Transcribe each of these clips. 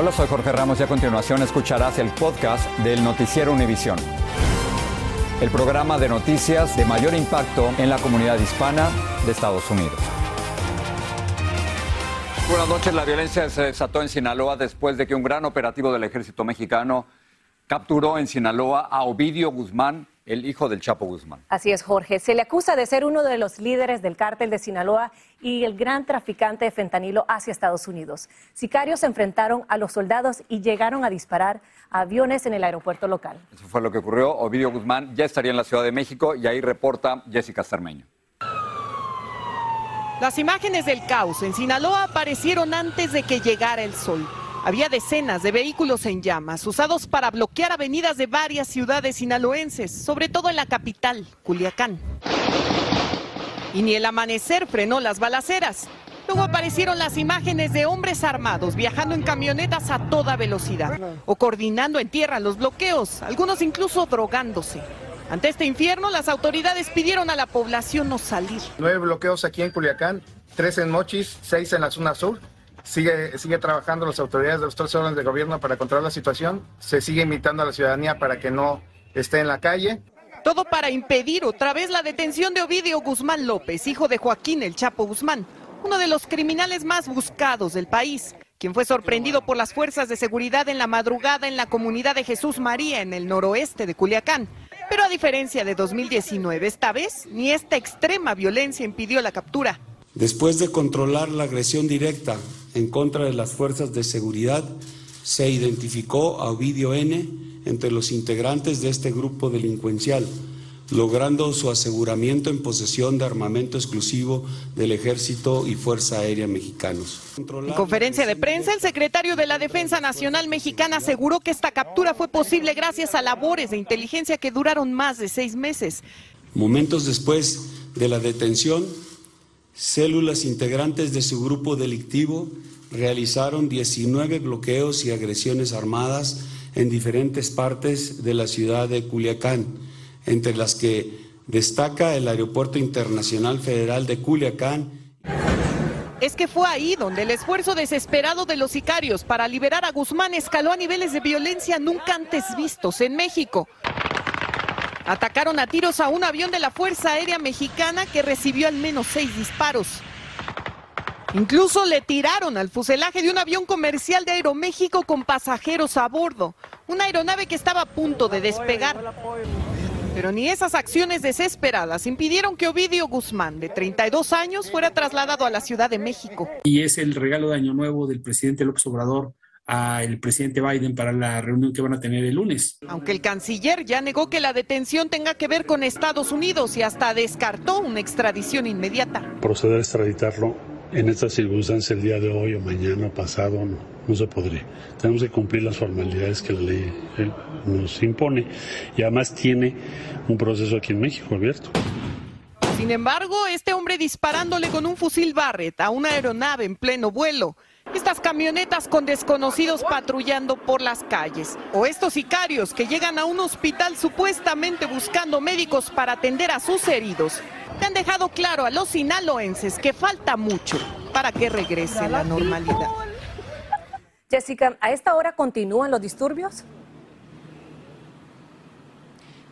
Hola, soy Jorge Ramos y a continuación escucharás el podcast del Noticiero Univisión. El programa de noticias de mayor impacto en la comunidad hispana de Estados Unidos. Buenas noches. La violencia se desató en Sinaloa después de que un gran operativo del ejército mexicano capturó en Sinaloa a Ovidio Guzmán, el hijo del Chapo Guzmán. Así es, Jorge. Se le acusa de ser uno de los líderes del cártel de Sinaloa y el gran traficante de fentanilo hacia Estados Unidos. Sicarios se enfrentaron a los soldados y llegaron a disparar aviones en el aeropuerto local. Eso fue lo que ocurrió. Ovidio Guzmán ya estaría en la Ciudad de México y ahí reporta Jessica Cermeño. Las imágenes del caos en Sinaloa aparecieron antes de que llegara el sol. Había decenas de vehículos en llamas usados para bloquear avenidas de varias ciudades sinaloenses, sobre todo en la capital, Culiacán. Y ni el amanecer frenó las balaceras. Luego aparecieron las imágenes de hombres armados viajando en camionetas a toda velocidad o coordinando en tierra los bloqueos, algunos incluso drogándose. Ante este infierno, las autoridades pidieron a la población no salir. Nueve bloqueos aquí en Culiacán, tres en Mochis, seis en la zona sur. Sigue, sigue trabajando las autoridades de los tres órdenes de gobierno para controlar la situación. Se sigue invitando a la ciudadanía para que no esté en la calle. Todo para impedir otra vez la detención de Ovidio Guzmán López, hijo de Joaquín El Chapo Guzmán, uno de los criminales más buscados del país, quien fue sorprendido por las fuerzas de seguridad en la madrugada en la comunidad de Jesús María, en el noroeste de Culiacán. Pero a diferencia de 2019, esta vez ni esta extrema violencia impidió la captura. Después de controlar la agresión directa en contra de las fuerzas de seguridad, se identificó a Ovidio N. entre los integrantes de este grupo delincuencial, logrando su aseguramiento en posesión de armamento exclusivo del Ejército y Fuerza Aérea Mexicanos. En conferencia de prensa, el secretario de la Defensa Nacional Mexicana aseguró que esta captura fue posible gracias a labores de inteligencia que duraron más de seis meses. Momentos después de la detención, células integrantes de su grupo delictivo realizaron 19 bloqueos y agresiones armadas en diferentes partes de la ciudad de Culiacán, entre las que destaca el Aeropuerto Internacional Federal de Culiacán. Es que fue ahí donde el esfuerzo desesperado de los sicarios para liberar a Guzmán escaló a niveles de violencia nunca antes vistos en México. Atacaron a tiros a un avión de la Fuerza Aérea Mexicana que recibió al menos seis disparos. Incluso le tiraron al fuselaje de un avión comercial de Aeroméxico con pasajeros a bordo, una aeronave que estaba a punto de despegar. Pero ni esas acciones desesperadas impidieron que Ovidio Guzmán, de 32 años, fuera trasladado a la Ciudad de México. Y es el regalo de Año Nuevo del presidente López Obrador al presidente Biden para la reunión que van a tener el lunes. Aunque el canciller ya negó que la detención tenga que ver con Estados Unidos y hasta descartó una extradición inmediata. Proceder a extraditarlo en estas circunstancias el día de hoy o mañana pasado no, no se podría. Tenemos que cumplir las formalidades que la ley eh, nos impone y además tiene un proceso aquí en México abierto. Sin embargo, este hombre disparándole con un fusil Barrett a una aeronave en pleno vuelo estas camionetas con desconocidos patrullando por las calles o estos sicarios que llegan a un hospital supuestamente buscando médicos para atender a sus heridos, te han dejado claro a los sinaloenses que falta mucho para que regrese la normalidad. Jessica, ¿a esta hora continúan los disturbios?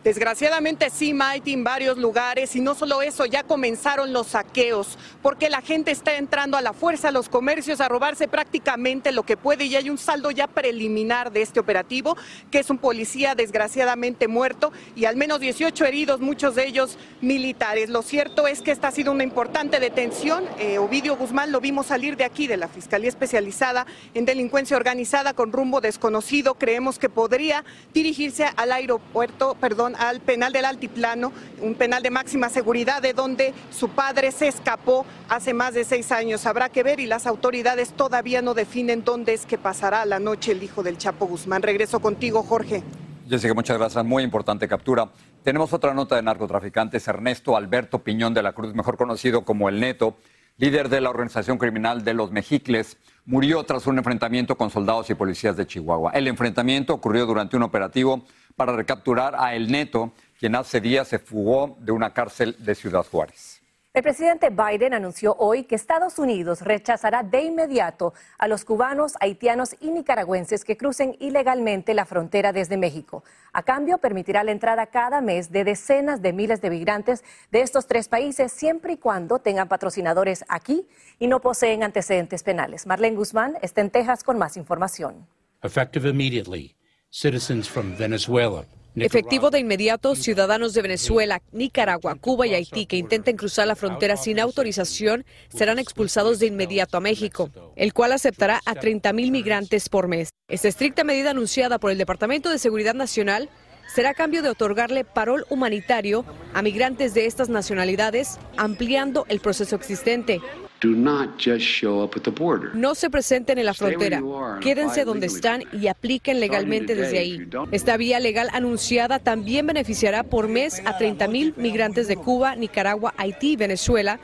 Desgraciadamente sí, Mighty, en varios lugares y no solo eso, ya comenzaron los saqueos porque la gente está entrando a la fuerza a los comercios a robarse prácticamente lo que puede y hay un saldo ya preliminar de este operativo, que es un policía desgraciadamente muerto y al menos 18 heridos, muchos de ellos militares. Lo cierto es que esta ha sido una importante detención. Eh, Ovidio Guzmán lo vimos salir de aquí, de la Fiscalía Especializada en Delincuencia Organizada con rumbo desconocido. Creemos que podría dirigirse al aeropuerto, perdón, al penal del Altiplano, un penal de máxima seguridad de donde su padre se escapó hace más de seis años. Habrá que ver y las autoridades todavía no definen dónde es que pasará la noche el hijo del Chapo Guzmán. Regreso contigo, Jorge. Jessica, muchas gracias. Muy importante captura. Tenemos otra nota de narcotraficantes. Ernesto Alberto Piñón de la Cruz, mejor conocido como El Neto, líder de la organización criminal de los Mejicles, murió tras un enfrentamiento con soldados y policías de Chihuahua. El enfrentamiento ocurrió durante un operativo para recapturar a El Neto, quien hace días se fugó de una cárcel de Ciudad Juárez. El presidente Biden anunció hoy que Estados Unidos rechazará de inmediato a los cubanos, haitianos y nicaragüenses que crucen ilegalmente la frontera desde México. A cambio, permitirá la entrada cada mes de decenas de miles de migrantes de estos tres países, siempre y cuando tengan patrocinadores aquí y no poseen antecedentes penales. Marlene Guzmán está en Texas con más información. Effective immediately, citizens from Venezuela. Efectivo de inmediato, ciudadanos de Venezuela, Nicaragua, Cuba y Haití que intenten cruzar la frontera sin autorización serán expulsados de inmediato a México, el cual aceptará a 30 mil migrantes por mes. Esta estricta medida anunciada por el Departamento de Seguridad Nacional será a cambio de otorgarle parol humanitario a migrantes de estas nacionalidades, ampliando el proceso existente. No se presenten en la frontera. Quédense donde están y apliquen legalmente desde ahí. Esta vía legal anunciada también beneficiará por mes a 30 mil migrantes de Cuba, Nicaragua, Haití y Venezuela.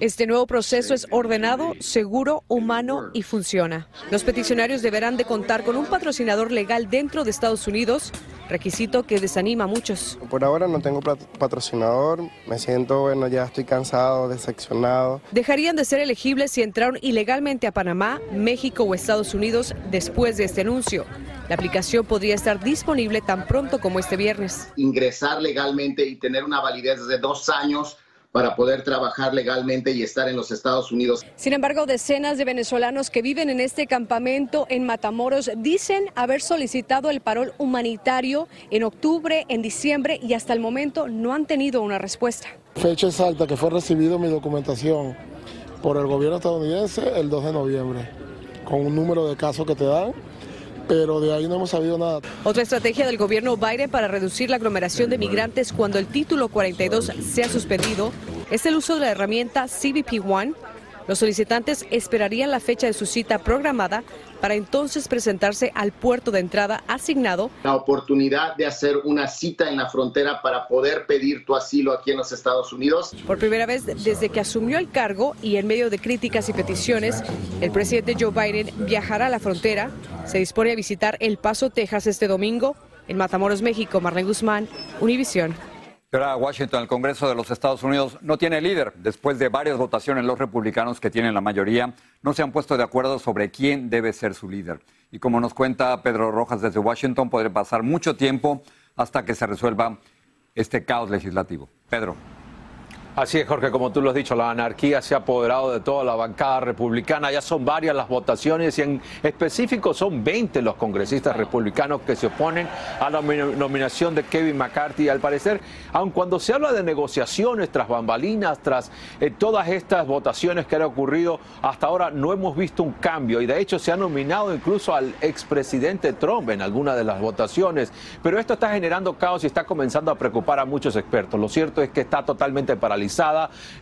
Este nuevo proceso es ordenado, seguro, humano y funciona. Los peticionarios deberán de contar con un patrocinador legal dentro de Estados Unidos requisito que desanima a muchos. Por ahora no tengo patrocinador, me siento, bueno, ya estoy cansado, decepcionado. Dejarían de ser elegibles si entraron ilegalmente a Panamá, México o Estados Unidos después de este anuncio. La aplicación podría estar disponible tan pronto como este viernes. Ingresar legalmente y tener una validez de dos años para poder trabajar legalmente y estar en los Estados Unidos. Sin embargo, decenas de venezolanos que viven en este campamento en Matamoros dicen haber solicitado el parol humanitario en octubre, en diciembre y hasta el momento no han tenido una respuesta. Fecha exacta que fue recibido mi documentación por el gobierno estadounidense el 2 de noviembre, con un número de casos que te dan pero de ahí no hemos sabido nada. Otra estrategia del gobierno Biden para reducir la aglomeración de migrantes cuando el título 42 sea suspendido es el uso de la herramienta CBP One los solicitantes esperarían la fecha de su cita programada para entonces presentarse al puerto de entrada asignado. La oportunidad de hacer una cita en la frontera para poder pedir tu asilo aquí en los Estados Unidos. Por primera vez desde que asumió el cargo y en medio de críticas y peticiones, el presidente Joe Biden viajará a la frontera. Se dispone a visitar El Paso, Texas este domingo. En Matamoros, México, Marlene Guzmán, Univisión. Ahora Washington, el Congreso de los Estados Unidos no tiene líder. Después de varias votaciones, los republicanos que tienen la mayoría no se han puesto de acuerdo sobre quién debe ser su líder. Y como nos cuenta Pedro Rojas desde Washington, podría pasar mucho tiempo hasta que se resuelva este caos legislativo. Pedro. Así es, Jorge, como tú lo has dicho, la anarquía se ha apoderado de toda la bancada republicana. Ya son varias las votaciones y en específico son 20 los congresistas republicanos que se oponen a la nominación de Kevin McCarthy. Al parecer, aun cuando se habla de negociaciones tras bambalinas, tras eh, todas estas votaciones que han ocurrido, hasta ahora no hemos visto un cambio y de hecho se ha nominado incluso al expresidente Trump en alguna de las votaciones. Pero esto está generando caos y está comenzando a preocupar a muchos expertos. Lo cierto es que está totalmente paralizado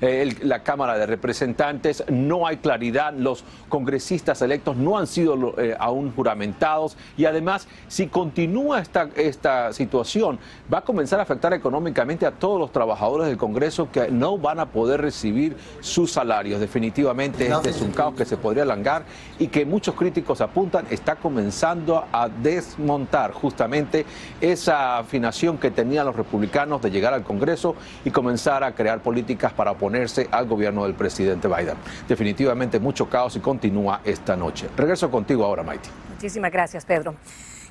eh, la Cámara de Representantes, no hay claridad, los congresistas electos no han sido eh, aún juramentados y además si continúa esta, esta situación va a comenzar a afectar económicamente a todos los trabajadores del Congreso que no van a poder recibir sus salarios. Definitivamente este es un caos que se podría alargar y que muchos críticos apuntan está comenzando a desmontar justamente esa afinación que tenían los republicanos de llegar al Congreso y comenzar a crear políticas para oponerse al gobierno del presidente Biden. Definitivamente mucho caos y continúa esta noche. Regreso contigo ahora, Maite. Muchísimas gracias, Pedro.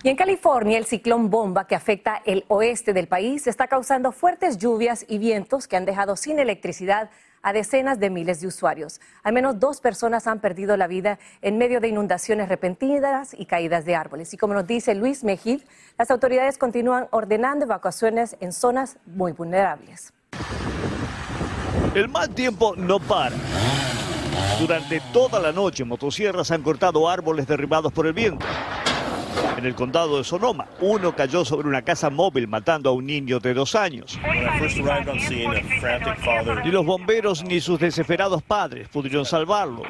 Y en California, el ciclón bomba que afecta el oeste del país está causando fuertes lluvias y vientos que han dejado sin electricidad a decenas de miles de usuarios. Al menos dos personas han perdido la vida en medio de inundaciones repentinas y caídas de árboles. Y como nos dice Luis Mejid, las autoridades continúan ordenando evacuaciones en zonas muy vulnerables. El mal tiempo no para. Durante toda la noche, motosierras han cortado árboles derribados por el viento. En el condado de Sonoma, uno cayó sobre una casa móvil matando a un niño de dos años. Ni los bomberos ni sus desesperados padres pudieron salvarlo.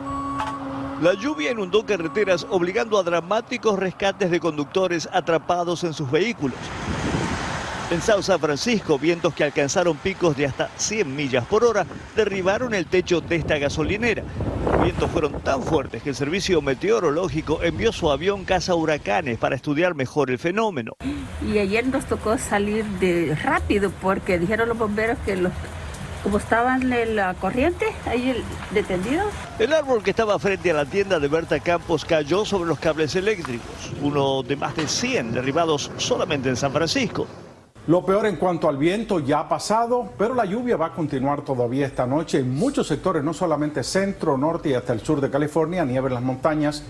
La lluvia inundó carreteras obligando a dramáticos rescates de conductores atrapados en sus vehículos. En South San Francisco, vientos que alcanzaron picos de hasta 100 millas por hora derribaron el techo de esta gasolinera. Los vientos fueron tan fuertes que el servicio meteorológico envió su avión caza huracanes para estudiar mejor el fenómeno. Y ayer nos tocó salir de rápido porque dijeron los bomberos que los como estaban en la corriente, ahí el detenido. El árbol que estaba frente a la tienda de Berta Campos cayó sobre los cables eléctricos, uno de más de 100 derribados solamente en San Francisco. Lo peor en cuanto al viento ya ha pasado, pero la lluvia va a continuar todavía esta noche en muchos sectores, no solamente centro, norte y hasta el sur de California, nieve en las montañas.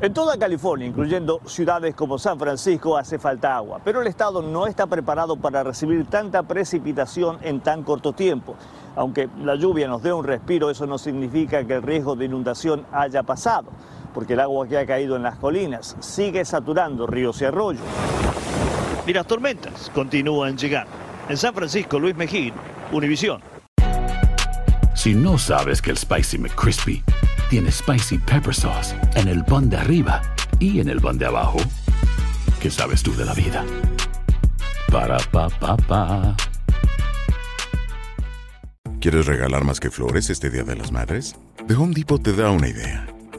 En toda California, incluyendo ciudades como San Francisco, hace falta agua, pero el estado no está preparado para recibir tanta precipitación en tan corto tiempo. Aunque la lluvia nos dé un respiro, eso no significa que el riesgo de inundación haya pasado, porque el agua que ha caído en las colinas sigue saturando ríos y arroyos. Y las tormentas continúan llegando. En San Francisco, Luis Mejín, Univisión. Si no sabes que el Spicy McCrispy tiene Spicy Pepper Sauce en el pan de arriba y en el pan de abajo, ¿qué sabes tú de la vida? Para, pa, pa, pa. ¿Quieres regalar más que flores este Día de las Madres? The Home Depot te da una idea.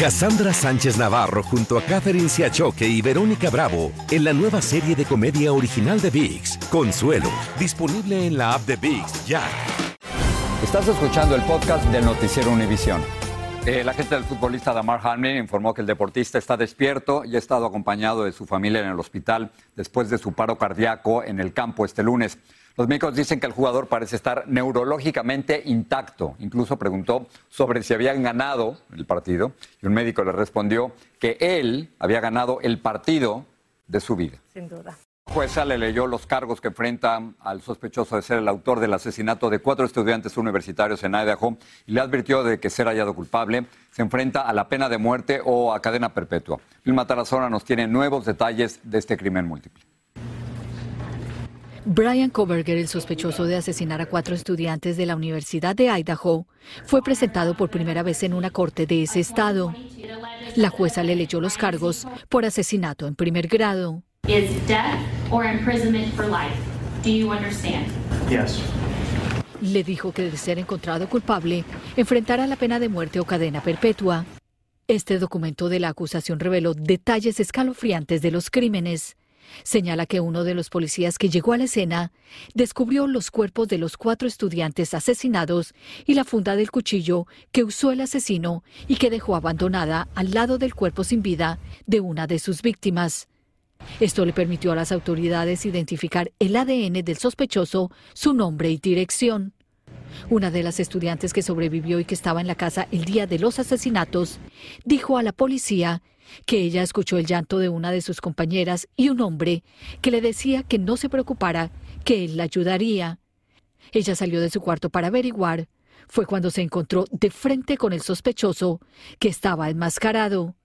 Cassandra Sánchez Navarro junto a Catherine Siachoque y Verónica Bravo en la nueva serie de comedia original de VIX, Consuelo, disponible en la app de VIX ya. Estás escuchando el podcast del Noticiero Univisión. Eh, la gente del futbolista Damar Hamlin informó que el deportista está despierto y ha estado acompañado de su familia en el hospital después de su paro cardíaco en el campo este lunes. Los médicos dicen que el jugador parece estar neurológicamente intacto. Incluso preguntó sobre si habían ganado el partido y un médico le respondió que él había ganado el partido de su vida. Sin duda. La jueza le leyó los cargos que enfrenta al sospechoso de ser el autor del asesinato de cuatro estudiantes universitarios en Idaho y le advirtió de que ser hallado culpable se enfrenta a la pena de muerte o a cadena perpetua. Vilma Tarazona nos tiene nuevos detalles de este crimen múltiple. Brian Koberger, el sospechoso de asesinar a cuatro estudiantes de la Universidad de Idaho, fue presentado por primera vez en una corte de ese estado. La jueza le leyó los cargos por asesinato en primer grado. is death or imprisonment for life. Do you understand? Yes. Le dijo que de ser encontrado culpable, enfrentará la pena de muerte o cadena perpetua. Este documento de la acusación reveló detalles escalofriantes de los crímenes. Señala que uno de los policías que llegó a la escena descubrió los cuerpos de los cuatro estudiantes asesinados y la funda del cuchillo que usó el asesino y que dejó abandonada al lado del cuerpo sin vida de una de sus víctimas. Esto le permitió a las autoridades identificar el ADN del sospechoso, su nombre y dirección. Una de las estudiantes que sobrevivió y que estaba en la casa el día de los asesinatos dijo a la policía que ella escuchó el llanto de una de sus compañeras y un hombre que le decía que no se preocupara, que él la ayudaría. Ella salió de su cuarto para averiguar. Fue cuando se encontró de frente con el sospechoso, que estaba enmascarado.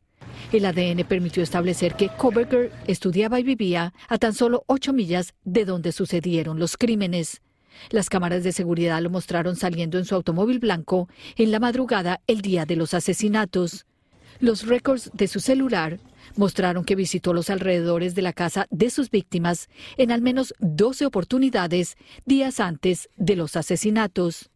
El ADN permitió establecer que Koberger estudiaba y vivía a tan solo ocho millas de donde sucedieron los crímenes. Las cámaras de seguridad lo mostraron saliendo en su automóvil blanco en la madrugada el día de los asesinatos. Los récords de su celular mostraron que visitó los alrededores de la casa de sus víctimas en al menos 12 oportunidades días antes de los asesinatos.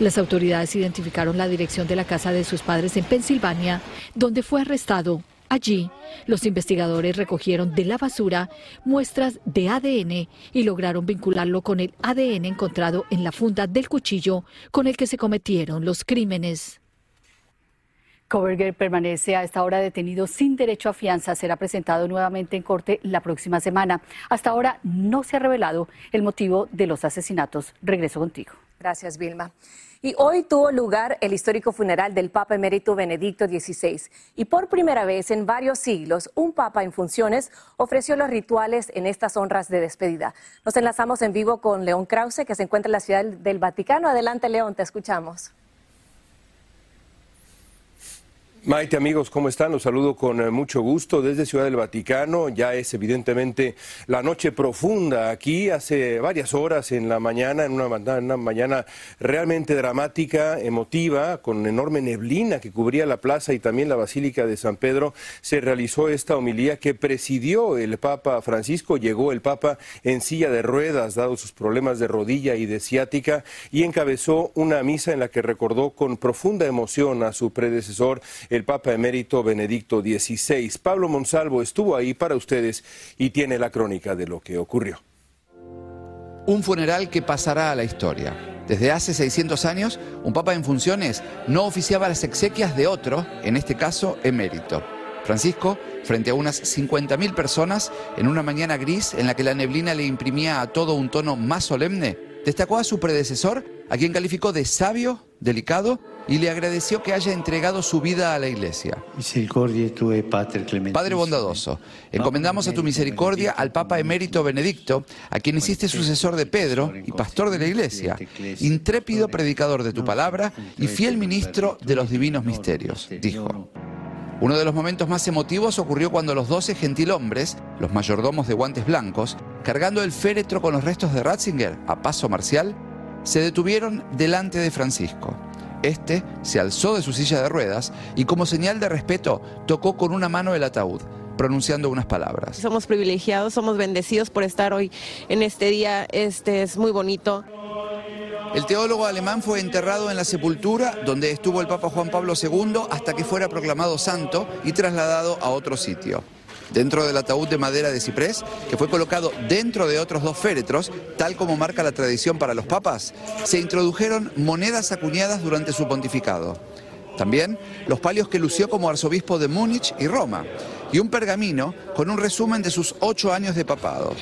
Las autoridades identificaron la dirección de la casa de sus padres en Pensilvania, donde fue arrestado. Allí, los investigadores recogieron de la basura muestras de ADN y lograron vincularlo con el ADN encontrado en la funda del cuchillo con el que se cometieron los crímenes. Koberger permanece a esta hora detenido sin derecho a fianza. Será presentado nuevamente en corte la próxima semana. Hasta ahora no se ha revelado el motivo de los asesinatos. Regreso contigo. Gracias, Vilma. Y hoy tuvo lugar el histórico funeral del Papa emérito Benedicto XVI. Y por primera vez en varios siglos, un Papa en funciones ofreció los rituales en estas honras de despedida. Nos enlazamos en vivo con León Krause, que se encuentra en la ciudad del Vaticano. Adelante, León, te escuchamos. Maite, amigos, ¿cómo están? Los saludo con eh, mucho gusto desde Ciudad del Vaticano. Ya es evidentemente la noche profunda aquí, hace varias horas en la mañana, en una, una, mañana realmente dramática, emotiva, con enorme neblina que cubría la plaza y también la Basílica de San Pedro, se realizó esta homilía que presidió el Papa Francisco. Llegó el Papa en silla de ruedas, dado sus problemas de rodilla y de ciática, y encabezó una misa en la que recordó con profunda emoción a su predecesor el Papa emérito Benedicto XVI. Pablo Monsalvo estuvo ahí para ustedes y tiene la crónica de lo que ocurrió. Un funeral que pasará a la historia. Desde hace 600 años, un papa en funciones no oficiaba las exequias de otro, en este caso emérito. Francisco, frente a unas 50.000 personas, en una mañana gris en la que la neblina le imprimía a todo un tono más solemne, destacó a su predecesor, a quien calificó de sabio, delicado y le agradeció que haya entregado su vida a la iglesia. Padre bondadoso, encomendamos a tu misericordia al Papa emérito Benedicto, a quien hiciste sucesor de Pedro y pastor de la iglesia, intrépido predicador de tu palabra y fiel ministro de los divinos misterios, dijo. Uno de los momentos más emotivos ocurrió cuando los doce gentilhombres, los mayordomos de guantes blancos, cargando el féretro con los restos de Ratzinger a paso marcial, se detuvieron delante de Francisco. Este se alzó de su silla de ruedas y como señal de respeto tocó con una mano el ataúd pronunciando unas palabras. Somos privilegiados, somos bendecidos por estar hoy en este día, este es muy bonito. El teólogo alemán fue enterrado en la sepultura donde estuvo el Papa Juan Pablo II hasta que fuera proclamado santo y trasladado a otro sitio dentro del ataúd de madera de ciprés, que fue colocado dentro de otros dos féretros, tal como marca la tradición para los papas, se introdujeron monedas acuñadas durante su pontificado. También los palios que lució como arzobispo de Múnich y Roma, y un pergamino con un resumen de sus ocho años de papado.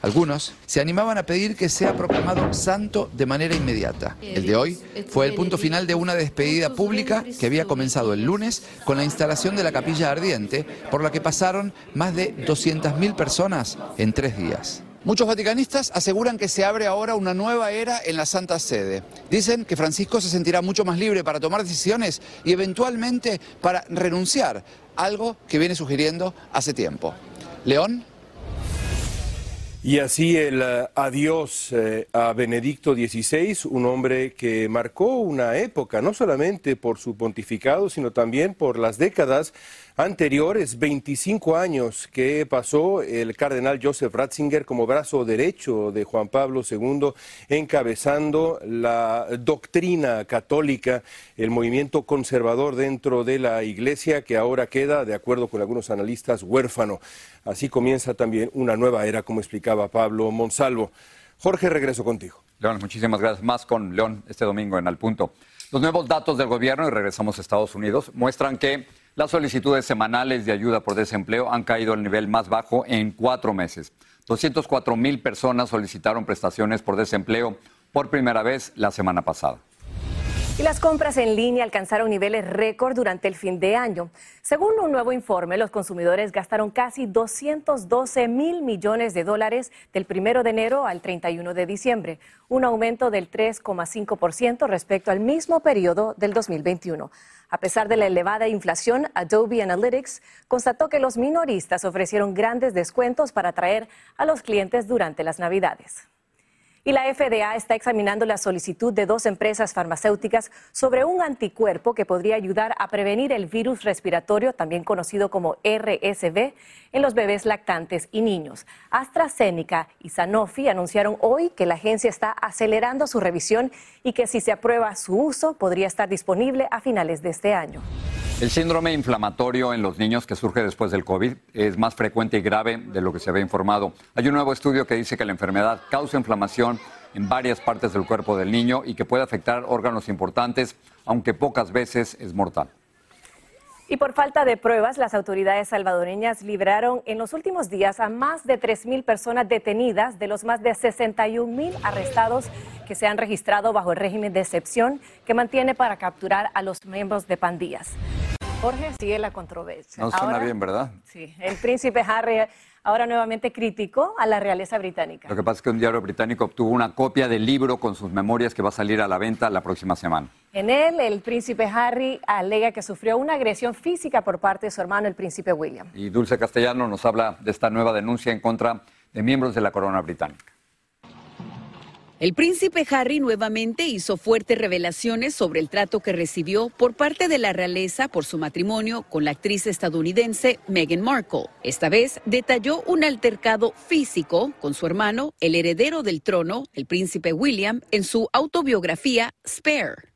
Algunos se animaban a pedir que sea proclamado santo de manera inmediata. El de hoy fue el punto final de una despedida pública que había comenzado el lunes con la instalación de la capilla ardiente, por la que pasaron más de 200.000 personas en tres días. Muchos vaticanistas aseguran que se abre ahora una nueva era en la Santa Sede. Dicen que Francisco se sentirá mucho más libre para tomar decisiones y eventualmente para renunciar, algo que viene sugiriendo hace tiempo. León. Y así el eh, adiós eh, a Benedicto XVI, un hombre que marcó una época, no solamente por su pontificado, sino también por las décadas anteriores, 25 años que pasó el cardenal Joseph Ratzinger como brazo derecho de Juan Pablo II, encabezando la doctrina católica, el movimiento conservador dentro de la Iglesia que ahora queda, de acuerdo con algunos analistas, huérfano. Así comienza también una nueva era, como explicaba Pablo Monsalvo. Jorge, regreso contigo. León, muchísimas gracias. Más con León este domingo en Al Punto. Los nuevos datos del gobierno, y regresamos a Estados Unidos, muestran que las solicitudes semanales de ayuda por desempleo han caído al nivel más bajo en cuatro meses. 204 mil personas solicitaron prestaciones por desempleo por primera vez la semana pasada. Y las compras en línea alcanzaron niveles récord durante el fin de año. Según un nuevo informe, los consumidores gastaron casi 212 mil millones de dólares del 1 de enero al 31 de diciembre, un aumento del 3,5% respecto al mismo periodo del 2021. A pesar de la elevada inflación, Adobe Analytics constató que los minoristas ofrecieron grandes descuentos para atraer a los clientes durante las Navidades. Y la FDA está examinando la solicitud de dos empresas farmacéuticas sobre un anticuerpo que podría ayudar a prevenir el virus respiratorio, también conocido como RSV, en los bebés lactantes y niños. AstraZeneca y Sanofi anunciaron hoy que la agencia está acelerando su revisión y que si se aprueba su uso podría estar disponible a finales de este año. El síndrome inflamatorio en los niños que surge después del COVID es más frecuente y grave de lo que se había informado. Hay un nuevo estudio que dice que la enfermedad causa inflamación en varias partes del cuerpo del niño y que puede afectar órganos importantes, aunque pocas veces es mortal. Y por falta de pruebas, las autoridades salvadoreñas liberaron en los últimos días a más de 3.000 personas detenidas de los más de 61.000 arrestados que se han registrado bajo el régimen de excepción que mantiene para capturar a los miembros de pandillas. Jorge sigue la controversia. No suena bien, ¿verdad? Sí, el príncipe Harry ahora nuevamente criticó a la realeza británica. Lo que pasa es que un diario británico obtuvo una copia del libro con sus memorias que va a salir a la venta la próxima semana. En él, el príncipe Harry alega que sufrió una agresión física por parte de su hermano, el príncipe William. Y Dulce Castellano nos habla de esta nueva denuncia en contra de miembros de la corona británica. El príncipe Harry nuevamente hizo fuertes revelaciones sobre el trato que recibió por parte de la realeza por su matrimonio con la actriz estadounidense Meghan Markle. Esta vez detalló un altercado físico con su hermano, el heredero del trono, el príncipe William, en su autobiografía Spare.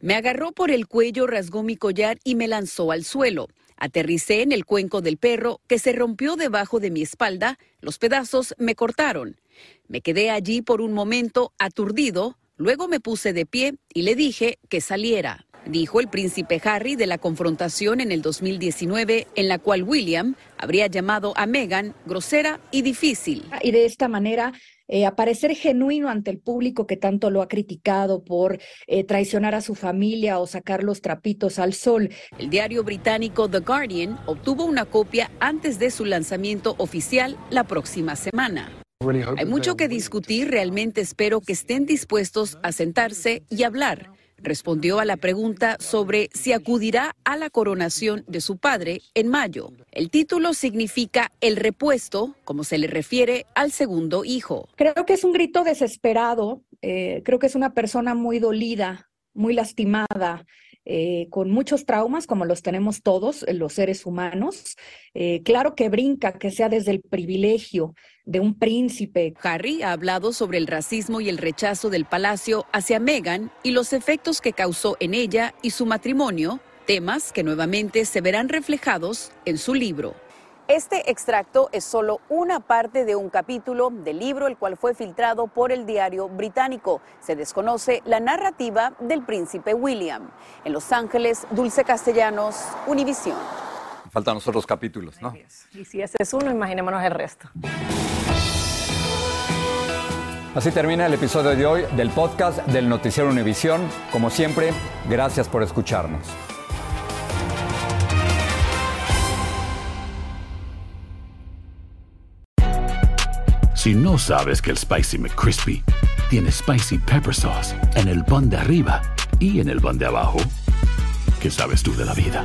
Me agarró por el cuello, rasgó mi collar y me lanzó al suelo. Aterricé en el cuenco del perro que se rompió debajo de mi espalda. Los pedazos me cortaron. Me quedé allí por un momento aturdido, luego me puse de pie y le dije que saliera. Dijo el príncipe Harry de la confrontación en el 2019 en la cual William habría llamado a Meghan grosera y difícil. Y de esta manera eh, aparecer genuino ante el público que tanto lo ha criticado por eh, traicionar a su familia o sacar los trapitos al sol. El diario británico The Guardian obtuvo una copia antes de su lanzamiento oficial la próxima semana. Hay mucho que discutir, realmente espero que estén dispuestos a sentarse y hablar. Respondió a la pregunta sobre si acudirá a la coronación de su padre en mayo. El título significa el repuesto, como se le refiere al segundo hijo. Creo que es un grito desesperado, eh, creo que es una persona muy dolida, muy lastimada. Eh, con muchos traumas, como los tenemos todos eh, los seres humanos. Claro que brinca, que sea desde el privilegio de un príncipe. Harry ha hablado sobre el racismo y el rechazo del palacio hacia Meghan y los efectos que causó en ella y su matrimonio, temas que nuevamente se verán reflejados en su libro. Este extracto es solo una parte de un capítulo del libro, el cual fue filtrado por el diario británico. Se desconoce la narrativa del príncipe William. En Los Ángeles, Dulce Castellanos, Univisión. Faltan los otros capítulos, ¿no? Y si ese es uno, imaginémonos el resto. Así termina el episodio de hoy del podcast del Noticiero Univisión. Como siempre, gracias por escucharnos. Si no sabes que el Spicy McCrispy tiene Spicy Pepper Sauce en el pan de arriba y en el pan de abajo, ¿qué sabes tú de la vida?